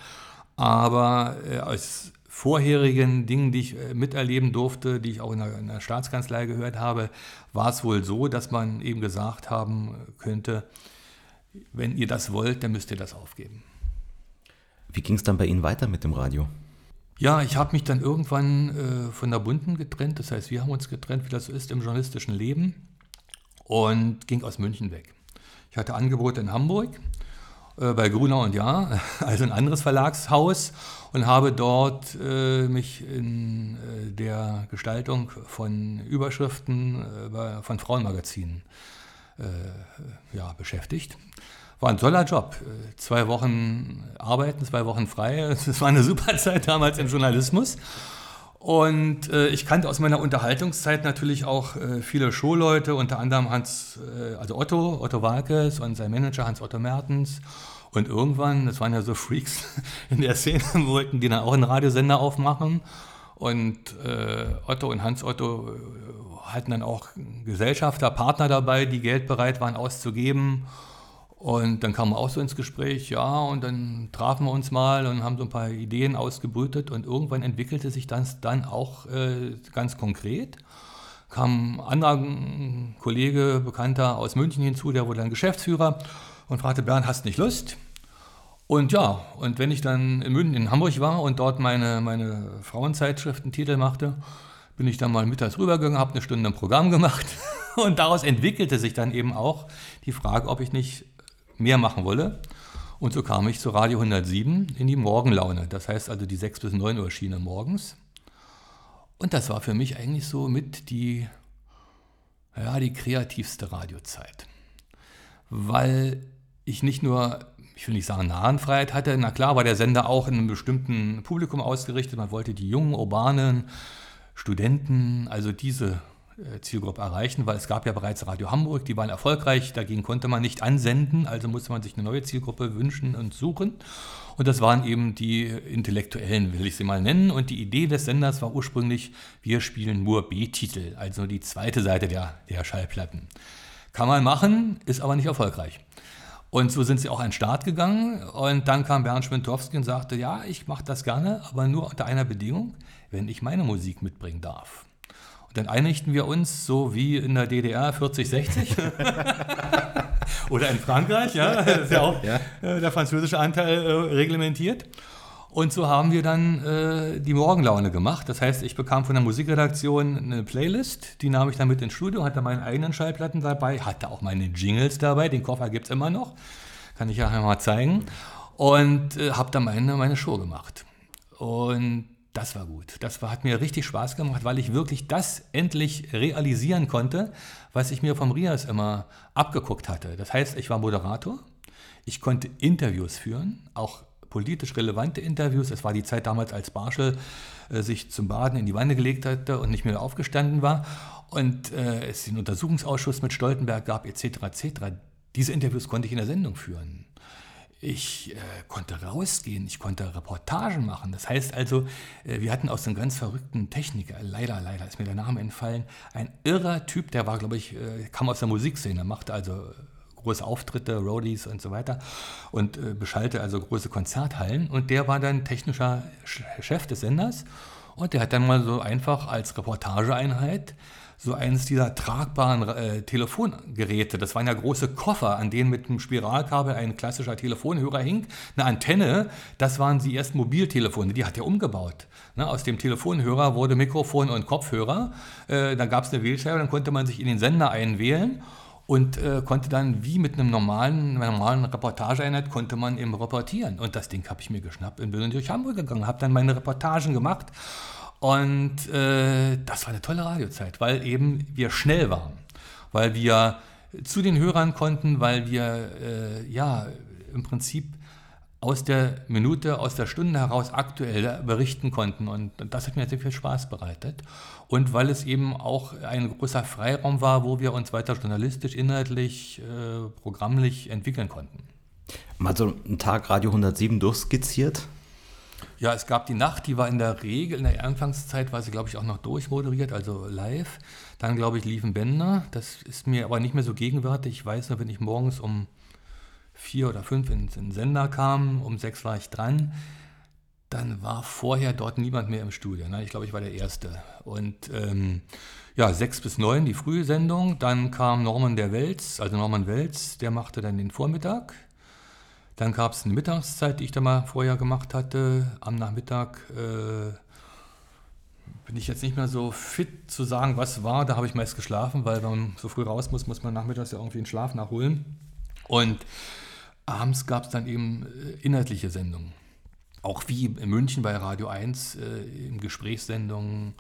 Aber äh, aus vorherigen Dingen, die ich äh, miterleben durfte, die ich auch in der, in der Staatskanzlei gehört habe, war es wohl so, dass man eben gesagt haben könnte, wenn ihr das wollt, dann müsst ihr das aufgeben. Wie ging es dann bei Ihnen weiter mit dem Radio? Ja, ich habe mich dann irgendwann äh, von der Bunden getrennt. Das heißt, wir haben uns getrennt, wie das so ist im journalistischen Leben und ging aus München weg. Ich hatte Angebote in Hamburg äh, bei Grunau und Ja, also ein anderes Verlagshaus und habe dort äh, mich in äh, der Gestaltung von Überschriften äh, von Frauenmagazinen äh, ja, beschäftigt. War ein toller Job. Zwei Wochen arbeiten, zwei Wochen frei. Das war eine super Zeit damals im Journalismus. Und äh, ich kannte aus meiner Unterhaltungszeit natürlich auch äh, viele Showleute, unter anderem Hans, äh, also Otto, Otto Walkes und sein Manager Hans-Otto Mertens. Und irgendwann, das waren ja so Freaks in der Szene, wollten die dann auch einen Radiosender aufmachen. Und äh, Otto und Hans-Otto hatten dann auch Gesellschafter, Partner dabei, die Geld bereit waren auszugeben. Und dann kamen wir auch so ins Gespräch, ja, und dann trafen wir uns mal und haben so ein paar Ideen ausgebrütet und irgendwann entwickelte sich das dann auch äh, ganz konkret. Kam ein anderer Kollege, Bekannter aus München hinzu, der wurde dann Geschäftsführer und fragte, Bernd, hast nicht Lust? Und ja, und wenn ich dann in München, in Hamburg war und dort meine, meine Frauenzeitschriftentitel machte, bin ich dann mal mittags rübergegangen, habe eine Stunde ein Programm gemacht und daraus entwickelte sich dann eben auch die Frage, ob ich nicht mehr machen wolle. Und so kam ich zu Radio 107 in die Morgenlaune. Das heißt also die 6 bis 9 Uhr Schiene morgens. Und das war für mich eigentlich so mit die, ja, die kreativste Radiozeit. Weil ich nicht nur, ich will nicht sagen Nahenfreiheit hatte, na klar war der Sender auch in einem bestimmten Publikum ausgerichtet. Man wollte die jungen, urbanen, Studenten, also diese äh, Zielgruppe erreichen, weil es gab ja bereits Radio Hamburg, die waren erfolgreich, dagegen konnte man nicht ansenden, also musste man sich eine neue Zielgruppe wünschen und suchen. Und das waren eben die Intellektuellen, will ich sie mal nennen. Und die Idee des Senders war ursprünglich, wir spielen nur B-Titel, also die zweite Seite der, der Schallplatten. Kann man machen, ist aber nicht erfolgreich. Und so sind sie auch an den Start gegangen. Und dann kam Bernd Schwintowski und sagte, ja, ich mache das gerne, aber nur unter einer Bedingung, wenn ich meine Musik mitbringen darf. Und dann einigten wir uns, so wie in der DDR 4060 oder in Frankreich, ja, das ist ja auch ja. Der französische Anteil äh, reglementiert. Und so haben wir dann äh, die Morgenlaune gemacht. Das heißt, ich bekam von der Musikredaktion eine Playlist, die nahm ich dann mit ins Studio, hatte meine eigenen Schallplatten dabei, hatte auch meine Jingles dabei, den Koffer gibt es immer noch, kann ich ja einmal zeigen. und äh, habe dann meine, meine Show gemacht. Und das war gut. Das war, hat mir richtig Spaß gemacht, weil ich wirklich das endlich realisieren konnte, was ich mir vom Rias immer abgeguckt hatte. Das heißt, ich war Moderator, ich konnte Interviews führen, auch politisch relevante Interviews. Es war die Zeit damals, als Barschel äh, sich zum Baden in die Wanne gelegt hatte und nicht mehr aufgestanden war und äh, es den Untersuchungsausschuss mit Stoltenberg gab, etc. etc. Diese Interviews konnte ich in der Sendung führen. Ich äh, konnte rausgehen, ich konnte Reportagen machen. Das heißt also, äh, wir hatten aus einem ganz verrückten Techniker, leider, leider ist mir der Name entfallen, ein irrer Typ, der war, glaube ich, äh, kam aus der Musikszene, machte also große Auftritte, Roadies und so weiter und äh, beschallte also große Konzerthallen. Und der war dann technischer Chef des Senders und der hat dann mal so einfach als Reportageeinheit so eines dieser tragbaren äh, Telefongeräte. Das waren ja große Koffer, an denen mit einem Spiralkabel ein klassischer Telefonhörer hing. Eine Antenne, das waren die ersten Mobiltelefone, die hat er umgebaut. Ne, aus dem Telefonhörer wurde Mikrofon und Kopfhörer. Äh, da gab es eine Wählscheibe, dann konnte man sich in den Sender einwählen und äh, konnte dann wie mit einem normalen, einer normalen Reportageeinheit konnte man eben reportieren. Und das Ding habe ich mir geschnappt und bin durch Hamburg gegangen, habe dann meine Reportagen gemacht und äh, das war eine tolle Radiozeit, weil eben wir schnell waren, weil wir zu den Hörern konnten, weil wir äh, ja im Prinzip aus der Minute, aus der Stunde heraus aktuell berichten konnten. Und das hat mir sehr viel Spaß bereitet. Und weil es eben auch ein großer Freiraum war, wo wir uns weiter journalistisch, inhaltlich, äh, programmlich entwickeln konnten. Mal so einen Tag Radio 107 durchskizziert? Ja, es gab die Nacht, die war in der Regel, in der Anfangszeit war sie, glaube ich, auch noch durchmoderiert, also live. Dann, glaube ich, liefen Bänder. Das ist mir aber nicht mehr so gegenwärtig. Ich weiß nur, wenn ich morgens um vier oder fünf in den Sender kam, um sechs war ich dran, dann war vorher dort niemand mehr im Studio. Ne? Ich glaube, ich war der Erste. Und ähm, ja, sechs bis neun die frühe Sendung. Dann kam Norman der Welz, also Norman Welz, der machte dann den Vormittag. Dann gab es eine Mittagszeit, die ich da mal vorher gemacht hatte. Am Nachmittag äh, bin ich jetzt nicht mehr so fit zu sagen, was war. Da habe ich meist geschlafen, weil wenn man so früh raus muss, muss man nachmittags ja irgendwie einen Schlaf nachholen. Und abends gab es dann eben äh, inhaltliche Sendungen. Auch wie in München bei Radio 1 äh, in Gesprächssendungen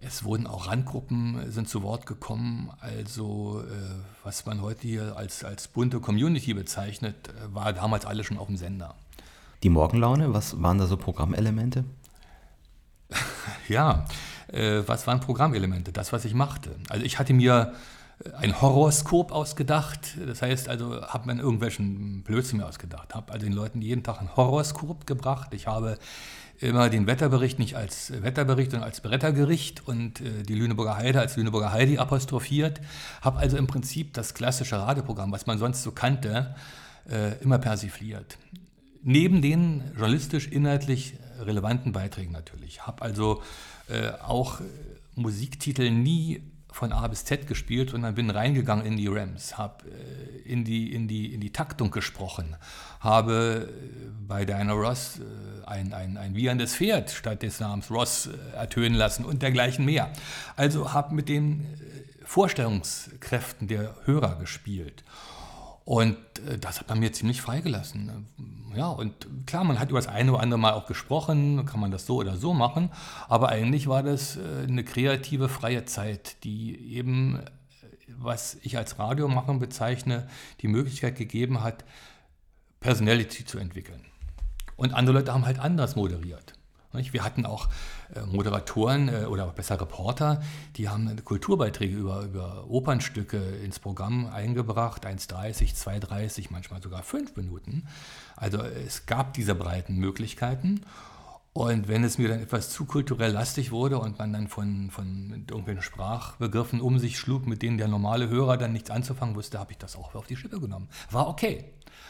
es wurden auch Randgruppen äh, sind zu Wort gekommen. Also äh, was man heute hier als, als bunte Community bezeichnet, äh, war damals alles schon auf dem Sender. Die Morgenlaune, was waren da so Programmelemente? ja, äh, was waren Programmelemente? Das, was ich machte. Also ich hatte mir ein Horoskop ausgedacht. Das heißt also, habe mir irgendwelchen Blödsinn ausgedacht. Habe also den Leuten jeden Tag ein Horoskop gebracht. Ich habe immer den Wetterbericht nicht als Wetterbericht, sondern als Brettergericht und äh, die Lüneburger Heide als Lüneburger Heidi apostrophiert. Habe also im Prinzip das klassische Radioprogramm, was man sonst so kannte, äh, immer persifliert. Neben den journalistisch, inhaltlich relevanten Beiträgen natürlich. Habe also äh, auch Musiktitel nie von A bis Z gespielt und dann bin reingegangen in die Rams, habe äh, in, die, in, die, in die Taktung gesprochen, habe äh, bei Diana Ross äh, ein, ein, ein wieherndes Pferd statt des Namens Ross ertönen lassen und dergleichen mehr. Also habe mit den Vorstellungskräften der Hörer gespielt. Und äh, das hat man mir ziemlich freigelassen. Ja, und klar, man hat über das eine oder andere Mal auch gesprochen, kann man das so oder so machen, aber eigentlich war das äh, eine kreative, freie Zeit, die eben, äh, was ich als Radiomachen bezeichne, die Möglichkeit gegeben hat, Personality zu entwickeln. Und andere Leute haben halt anders moderiert. Wir hatten auch Moderatoren äh, oder besser Reporter, die haben Kulturbeiträge über, über Opernstücke ins Programm eingebracht, 1,30, 2,30, manchmal sogar 5 Minuten. Also es gab diese breiten Möglichkeiten. Und wenn es mir dann etwas zu kulturell lastig wurde und man dann von, von irgendwelchen Sprachbegriffen um sich schlug, mit denen der normale Hörer dann nichts anzufangen wusste, habe ich das auch auf die Schippe genommen. War okay.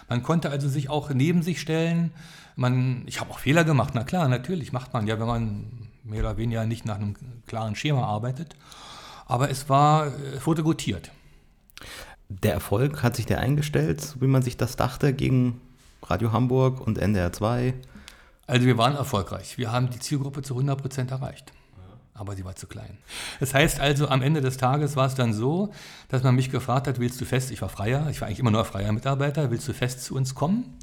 Man konnte also sich auch neben sich stellen. Man, ich habe auch Fehler gemacht, na klar, natürlich macht man ja, wenn man mehr oder weniger nicht nach einem klaren Schema arbeitet. Aber es war, es wurde gutiert. Der Erfolg hat sich der eingestellt, wie man sich das dachte, gegen Radio Hamburg und NDR 2? Also wir waren erfolgreich. Wir haben die Zielgruppe zu 100 Prozent erreicht aber sie war zu klein. Das heißt also, am Ende des Tages war es dann so, dass man mich gefragt hat, willst du fest, ich war Freier, ich war eigentlich immer nur freier Mitarbeiter, willst du fest zu uns kommen?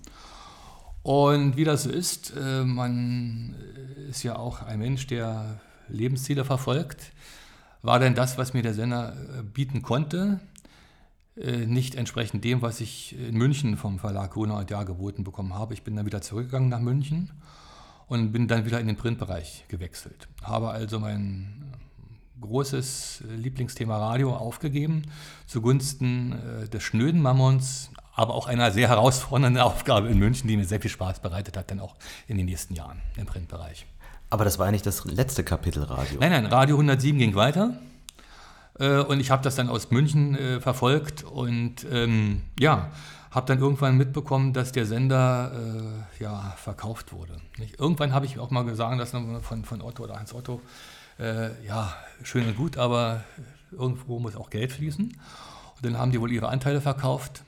Und wie das so ist, äh, man ist ja auch ein Mensch, der Lebensziele verfolgt. War denn das, was mir der Sender äh, bieten konnte, äh, nicht entsprechend dem, was ich in München vom Verlag Gruner und Jahr geboten bekommen habe. Ich bin dann wieder zurückgegangen nach München und bin dann wieder in den Printbereich gewechselt. Habe also mein großes Lieblingsthema Radio aufgegeben zugunsten des schnöden Mammons, aber auch einer sehr herausfordernden Aufgabe in München, die mir sehr viel Spaß bereitet hat, dann auch in den nächsten Jahren im Printbereich. Aber das war ja nicht das letzte Kapitel Radio. Nein, nein, Radio 107 ging weiter. Äh, und ich habe das dann aus München äh, verfolgt und ähm, ja, habe dann irgendwann mitbekommen, dass der Sender äh, ja, verkauft wurde. Nicht? Irgendwann habe ich auch mal gesagt, dass von, von Otto oder Hans Otto, äh, ja, schön und gut, aber irgendwo muss auch Geld fließen. Und dann haben die wohl ihre Anteile verkauft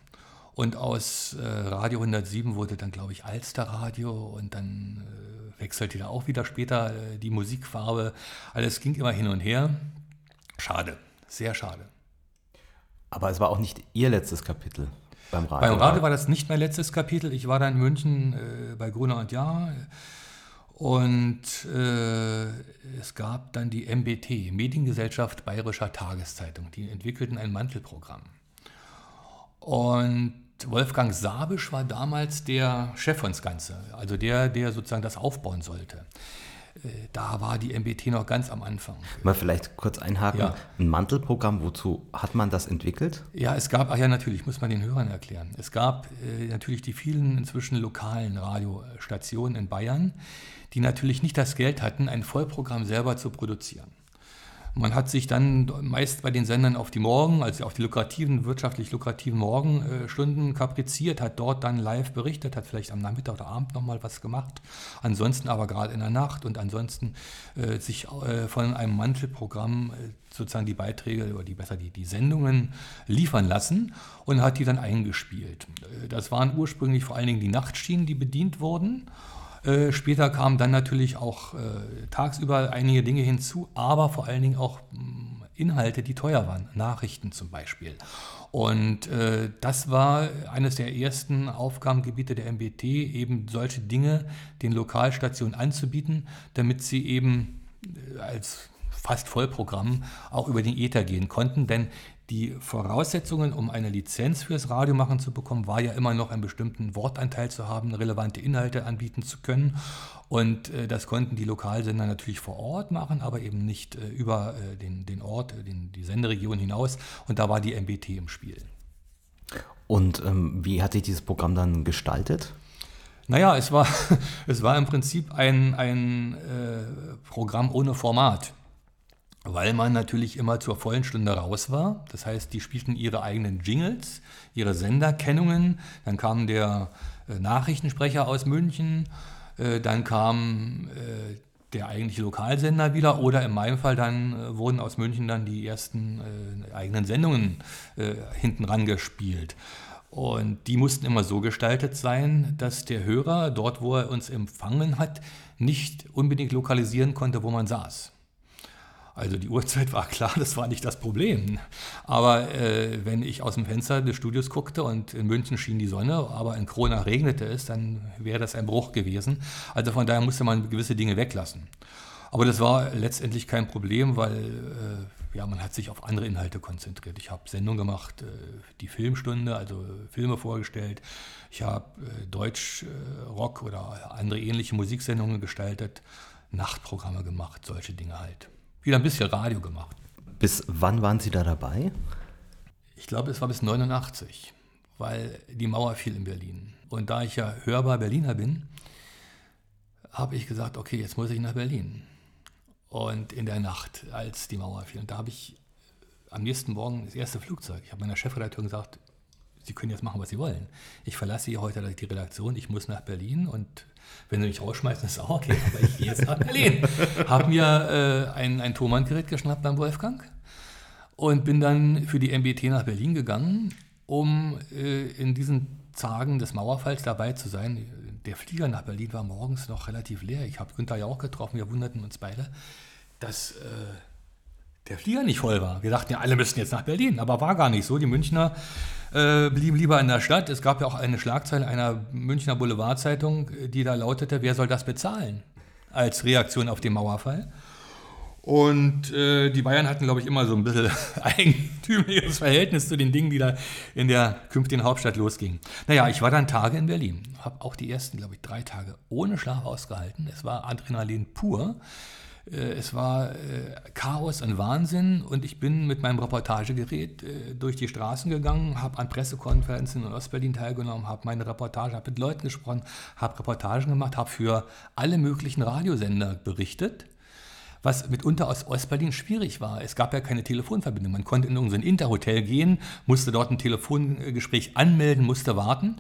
und aus äh, Radio 107 wurde dann, glaube ich, Alsterradio und dann äh, wechselte da auch wieder später äh, die Musikfarbe. Alles ging immer hin und her. Schade, sehr schade. Aber es war auch nicht Ihr letztes Kapitel beim Radio. Beim Radio war das nicht mein letztes Kapitel. Ich war da in München äh, bei Gruner und Jahr. Und äh, es gab dann die MBT, Mediengesellschaft Bayerischer Tageszeitung. Die entwickelten ein Mantelprogramm. Und Wolfgang Sabisch war damals der Chef von das Ganze, also der, der sozusagen das aufbauen sollte. Äh, da war die MBT noch ganz am Anfang. Mal vielleicht kurz einhaken. Ja. Ein Mantelprogramm, wozu hat man das entwickelt? Ja, es gab, ach ja, natürlich, muss man den Hörern erklären. Es gab äh, natürlich die vielen inzwischen lokalen Radiostationen in Bayern, die natürlich nicht das Geld hatten, ein Vollprogramm selber zu produzieren. Man hat sich dann meist bei den Sendern auf die Morgen, also auf die lukrativen, wirtschaftlich lukrativen Morgenstunden kapriziert, hat dort dann live berichtet, hat vielleicht am Nachmittag oder Abend nochmal was gemacht. Ansonsten aber gerade in der Nacht und ansonsten äh, sich äh, von einem Mantelprogramm äh, sozusagen die Beiträge oder die besser die, die Sendungen liefern lassen und hat die dann eingespielt. Äh, das waren ursprünglich vor allen Dingen die Nachtschienen, die bedient wurden. Äh, später kamen dann natürlich auch äh, tagsüber einige Dinge hinzu, aber vor allen Dingen auch mh, mm, Inhalte, die teuer waren, Nachrichten zum Beispiel. Und äh, das war eines der ersten Aufgabengebiete der MBT, eben solche Dinge den Lokalstationen anzubieten, damit sie eben äh, als fast Vollprogramm auch über den Ether gehen konnten. Denn die Voraussetzungen, um eine Lizenz fürs Radio machen zu bekommen, war ja immer noch einen bestimmten Wortanteil zu haben, relevante Inhalte anbieten zu können. Und äh, das konnten die Lokalsender natürlich vor Ort machen, aber eben nicht äh, über äh, den, den Ort, äh, den, die Senderegion hinaus. Und da war die MBT im Spiel. Und ähm, wie hat sich dieses Programm dann gestaltet? Naja, es war, es war im Prinzip ein, ein äh, Programm ohne Format weil man natürlich immer zur vollen Stunde raus war. Das heißt, die spielten ihre eigenen Jingles, ihre Senderkennungen. Dann kam der äh, Nachrichtensprecher aus München, äh, dann kam äh, der eigentliche Lokalsender wieder oder in meinem Fall dann wurden aus München dann die ersten eigenen Sendungen hinten rangespielt. Und die mussten immer so gestaltet sein, dass der Hörer dort, wo er uns empfangen hat, nicht unbedingt lokalisieren konnte, wo man saß. Also die Uhrzeit war klar, das war nicht das Problem. Aber äh, wenn ich aus dem Fenster des Studios guckte und in München schien die Sonne, aber in Kronach regnete es, dann wäre das ein Bruch gewesen. Also von daher musste man gewisse Dinge weglassen. Aber das war letztendlich kein Problem, weil äh, ja, man hat sich auf andere Inhalte konzentriert. Ich habe Sendungen gemacht, äh, die Filmstunde, also Filme vorgestellt. Ich habe äh, Deutsch-Rock äh, oder andere ähnliche Musiksendungen gestaltet, Nachtprogramme gemacht, solche Dinge halt wieder ein bisschen Radio gemacht. Bis wann waren Sie da dabei? Ich glaube, es war bis 89, weil die Mauer fiel in Berlin. Und da ich ja hörbar Berliner bin, habe ich gesagt, okay, jetzt muss ich nach Berlin. Und in der Nacht, als die Mauer fiel, und da habe ich am nächsten Morgen das erste Flugzeug. Ich habe meiner Chefredakteurin gesagt, Sie können jetzt machen, was Sie wollen. Ich verlasse hier heute die Redaktion, ich muss nach Berlin und wenn Sie mich rausschmeißen, ist auch okay, aber ich gehe jetzt nach Berlin. Habe mir äh, ein, ein Thomann-Gerät geschnappt beim Wolfgang und bin dann für die MBT nach Berlin gegangen, um äh, in diesen Tagen des Mauerfalls dabei zu sein. Der Flieger nach Berlin war morgens noch relativ leer. Ich habe Günther ja auch getroffen, wir wunderten uns beide, dass äh, der Flieger nicht voll war. Wir dachten ja, alle müssten jetzt nach Berlin, aber war gar nicht so. Die Münchner äh, blieben lieber in der Stadt. Es gab ja auch eine Schlagzeile einer Münchner Boulevardzeitung, die da lautete, wer soll das bezahlen? Als Reaktion auf den Mauerfall. Und äh, die Bayern hatten, glaube ich, immer so ein bisschen eigentümliches Verhältnis zu den Dingen, die da in der künftigen Hauptstadt losgingen. Naja, ich war dann Tage in Berlin, habe auch die ersten, glaube ich, drei Tage ohne Schlaf ausgehalten. Es war Adrenalin pur. Äh, es war äh, Chaos und Wahnsinn und ich bin mit meinem Reportagegerät äh, durch die Straßen gegangen, habe an Pressekonferenzen in Ostberlin teilgenommen, habe meine Reportage, habe mit Leuten gesprochen, habe Reportagen gemacht, habe für alle möglichen Radiosender berichtet was mitunter aus Ostberlin schwierig war. Es gab ja keine Telefonverbindung. Man konnte in irgendein Interhotel gehen, musste dort ein Telefongespräch anmelden, musste warten.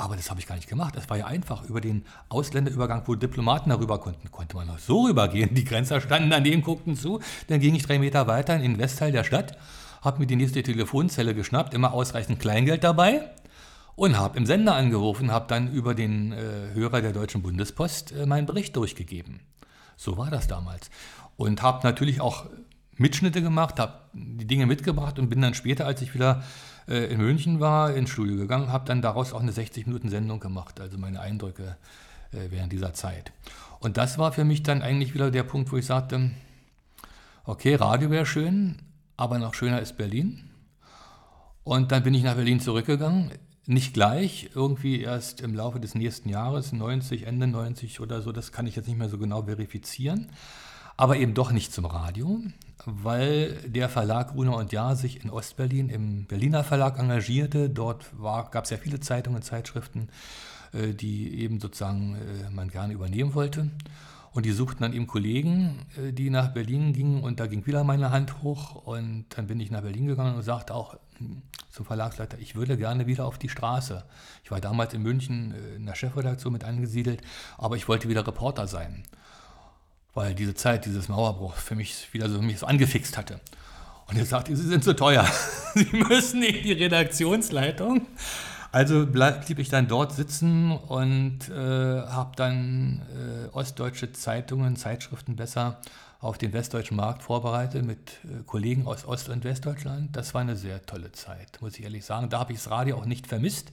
Aber das habe ich gar nicht gemacht. Das war ja einfach. Über den Ausländerübergang, wo Diplomaten darüber konnten, konnte man noch so rübergehen. Die Grenzer standen daneben, guckten zu. Dann ging ich drei Meter weiter in den Westteil der Stadt, habe mir die nächste Telefonzelle geschnappt, immer ausreichend Kleingeld dabei und habe im Sender angerufen, habe dann über den äh, Hörer der Deutschen Bundespost äh, meinen Bericht durchgegeben. So war das damals. Und habe natürlich auch Mitschnitte gemacht, habe die Dinge mitgebracht und bin dann später, als ich wieder äh, in München war, ins Studio gegangen, habe dann daraus auch eine 60-Minuten-Sendung gemacht, also meine Eindrücke äh, während dieser Zeit. Und das war für mich dann eigentlich wieder der Punkt, wo ich sagte, okay, Radio wäre schön, aber noch schöner ist Berlin. Und dann bin ich nach Berlin zurückgegangen. Nicht gleich, irgendwie erst im Laufe des nächsten Jahres, 90, Ende 90 oder so, das kann ich jetzt nicht mehr so genau verifizieren aber eben doch nicht zum Radio, weil der Verlag Gruner und Jahr sich in Ostberlin im Berliner Verlag engagierte. Dort gab es ja viele Zeitungen, Zeitschriften, äh, die eben sozusagen äh, man gerne übernehmen wollte. Und die suchten dann eben Kollegen, äh, die nach Berlin gingen und da ging wieder meine Hand hoch und dann bin ich nach Berlin gegangen und sagte auch hm, zum Verlagsleiter, ich würde gerne wieder auf die Straße. Ich war damals in München in der Chefredaktion mit angesiedelt, aber ich wollte wieder Reporter sein weil diese Zeit, dieses Mauerbruch für mich wieder so, mich so angefixt hatte. Und er sagte, Sie sind zu teuer. Sie müssen in die Redaktionsleitung. Also bleib, blieb ich dann dort sitzen und äh, habe dann äh, ostdeutsche Zeitungen, Zeitschriften besser auf den westdeutschen Markt vorbereitet mit äh, Kollegen aus Ost- und Westdeutschland. Das war eine sehr tolle Zeit, muss ich ehrlich sagen. Da habe ich das Radio auch nicht vermisst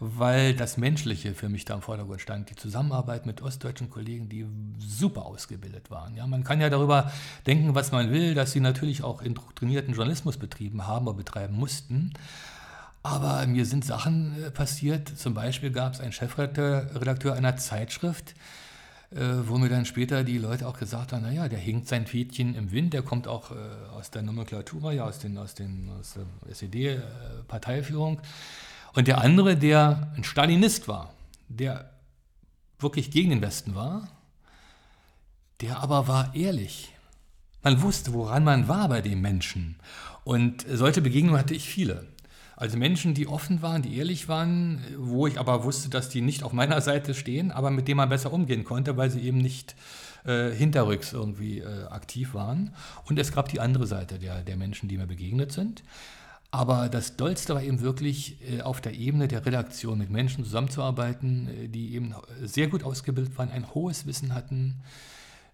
weil das Menschliche für mich da im Vordergrund stand. Die Zusammenarbeit mit ostdeutschen Kollegen, die super ausgebildet waren. Ja, man kann ja darüber denken, was man will, dass sie natürlich auch indoktrinierten Journalismus betrieben haben oder betreiben mussten. Aber mir sind Sachen äh, passiert. Zum Beispiel gab es einen Chefredakteur einer Zeitschrift, äh, wo mir dann später die Leute auch gesagt haben, naja, der hinkt sein Fädchen im Wind, der kommt auch äh, aus der Nomenklatura, ja, aus, den, aus, den, aus der SED-Parteiführung. Und der andere, der ein Stalinist war, der wirklich gegen den Westen war, der aber war ehrlich. Man wusste, woran man war bei dem Menschen. Und solche Begegnungen hatte ich viele. Also Menschen, die offen waren, die ehrlich waren, wo ich aber wusste, dass die nicht auf meiner Seite stehen, aber mit denen man besser umgehen konnte, weil sie eben nicht äh, hinterrücks irgendwie äh, aktiv waren. Und es gab die andere Seite der, der Menschen, die mir begegnet sind. Aber das Dollste war eben wirklich äh, auf der Ebene der Redaktion mit Menschen zusammenzuarbeiten, äh, die eben sehr gut ausgebildet waren, ein hohes Wissen hatten,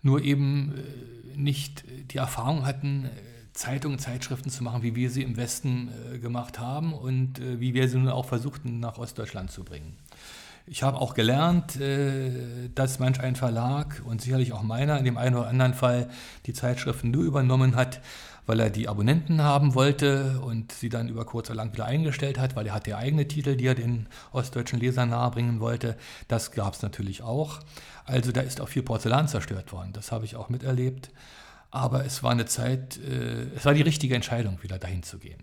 nur eben äh, nicht die Erfahrung hatten, Zeitungen, Zeitschriften zu machen, wie wir sie im Westen gemacht haben und wie wir sie nun auch versuchten, nach Ostdeutschland zu bringen. Ich habe auch gelernt, dass manch ein Verlag und sicherlich auch meiner in dem einen oder anderen Fall die Zeitschriften nur übernommen hat, weil er die Abonnenten haben wollte und sie dann über kurz oder lang wieder eingestellt hat, weil er hat ja eigene Titel, die er den ostdeutschen Lesern nahebringen wollte. Das gab es natürlich auch. Also da ist auch viel Porzellan zerstört worden. Das habe ich auch miterlebt. Aber es war eine Zeit, äh, es war die richtige Entscheidung, wieder dahin zu gehen.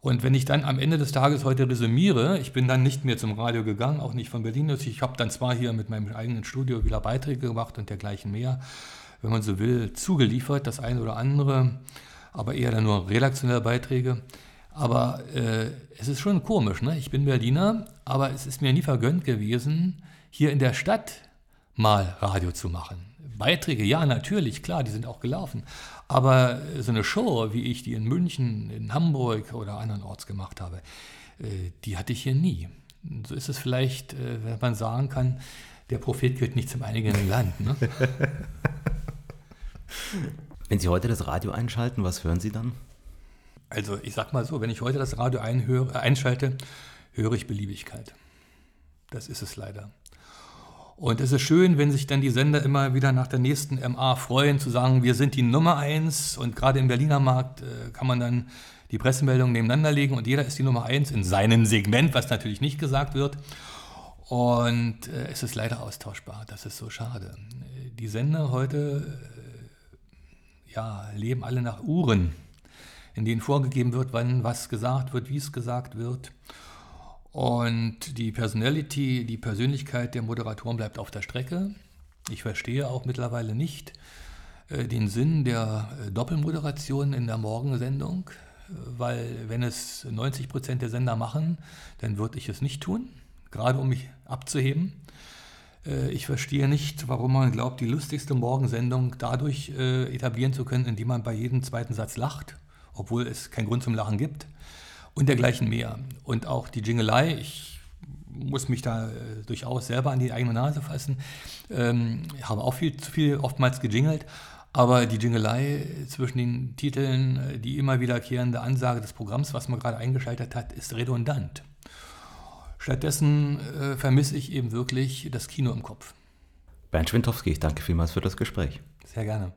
Und wenn ich dann am Ende des Tages heute resümiere, ich bin dann nicht mehr zum Radio gegangen, auch nicht von Berlin. Ich habe dann zwar hier mit meinem eigenen Studio wieder Beiträge gemacht und dergleichen mehr, wenn man so will, zugeliefert, das eine oder andere, aber eher dann nur redaktionelle Beiträge. Aber äh, es ist schon komisch, ne? ich bin Berliner, aber es ist mir nie vergönnt gewesen, hier in der Stadt mal Radio zu machen. Beiträge, ja, natürlich, klar, die sind auch gelaufen. Aber so eine Show, wie ich die in München, in Hamburg oder andernorts gemacht habe, äh, die hatte ich hier nie. So ist es vielleicht, äh, wenn man sagen kann, der Prophet gehört nicht zum eigenen Land. Ne? Wenn Sie heute das Radio einschalten, was hören Sie dann? Also ich sag mal so, wenn ich heute das Radio einhöre, äh, einschalte, höre ich Beliebigkeit. Das ist es leider. Und es ist schön, wenn sich dann die Sender immer wieder nach der nächsten MA freuen, zu sagen, wir sind die Nummer eins. Und gerade im Berliner Markt äh, kann man dann die Pressemeldungen nebeneinander legen und jeder ist die Nummer eins in seinem Segment, was natürlich nicht gesagt wird. Und äh, es ist leider austauschbar. Das ist so schade. Die Sender heute äh, ja, leben alle nach Uhren, in denen vorgegeben wird, wann was gesagt wird, wie es gesagt wird. Und die Personality, die Persönlichkeit der Moderatoren bleibt auf der Strecke. Ich verstehe auch mittlerweile nicht äh, den Sinn der äh, Doppelmoderation in der Morgensendung, weil wenn es 90 Prozent der Sender machen, dann würde ich es nicht tun, gerade um mich abzuheben. Äh, ich verstehe nicht, warum man glaubt, die lustigste Morgensendung dadurch äh, etablieren zu können, indem man bei jedem zweiten Satz lacht, obwohl es keinen Grund zum Lachen gibt und dergleichen mehr. Und auch die Jingelei, ich muss mich da äh, durchaus selber an die eigene Nase fassen, ähm, habe auch viel zu viel oftmals gejingelt, aber die Jingelei zwischen den Titeln, äh, die immer wiederkehrende Ansage des Programms, was man gerade eingeschaltet hat, ist redundant. Stattdessen äh, vermisse ich eben wirklich das Kino im Kopf. Bernd Schwintowski, ich danke vielmals für das Gespräch. Sehr gerne.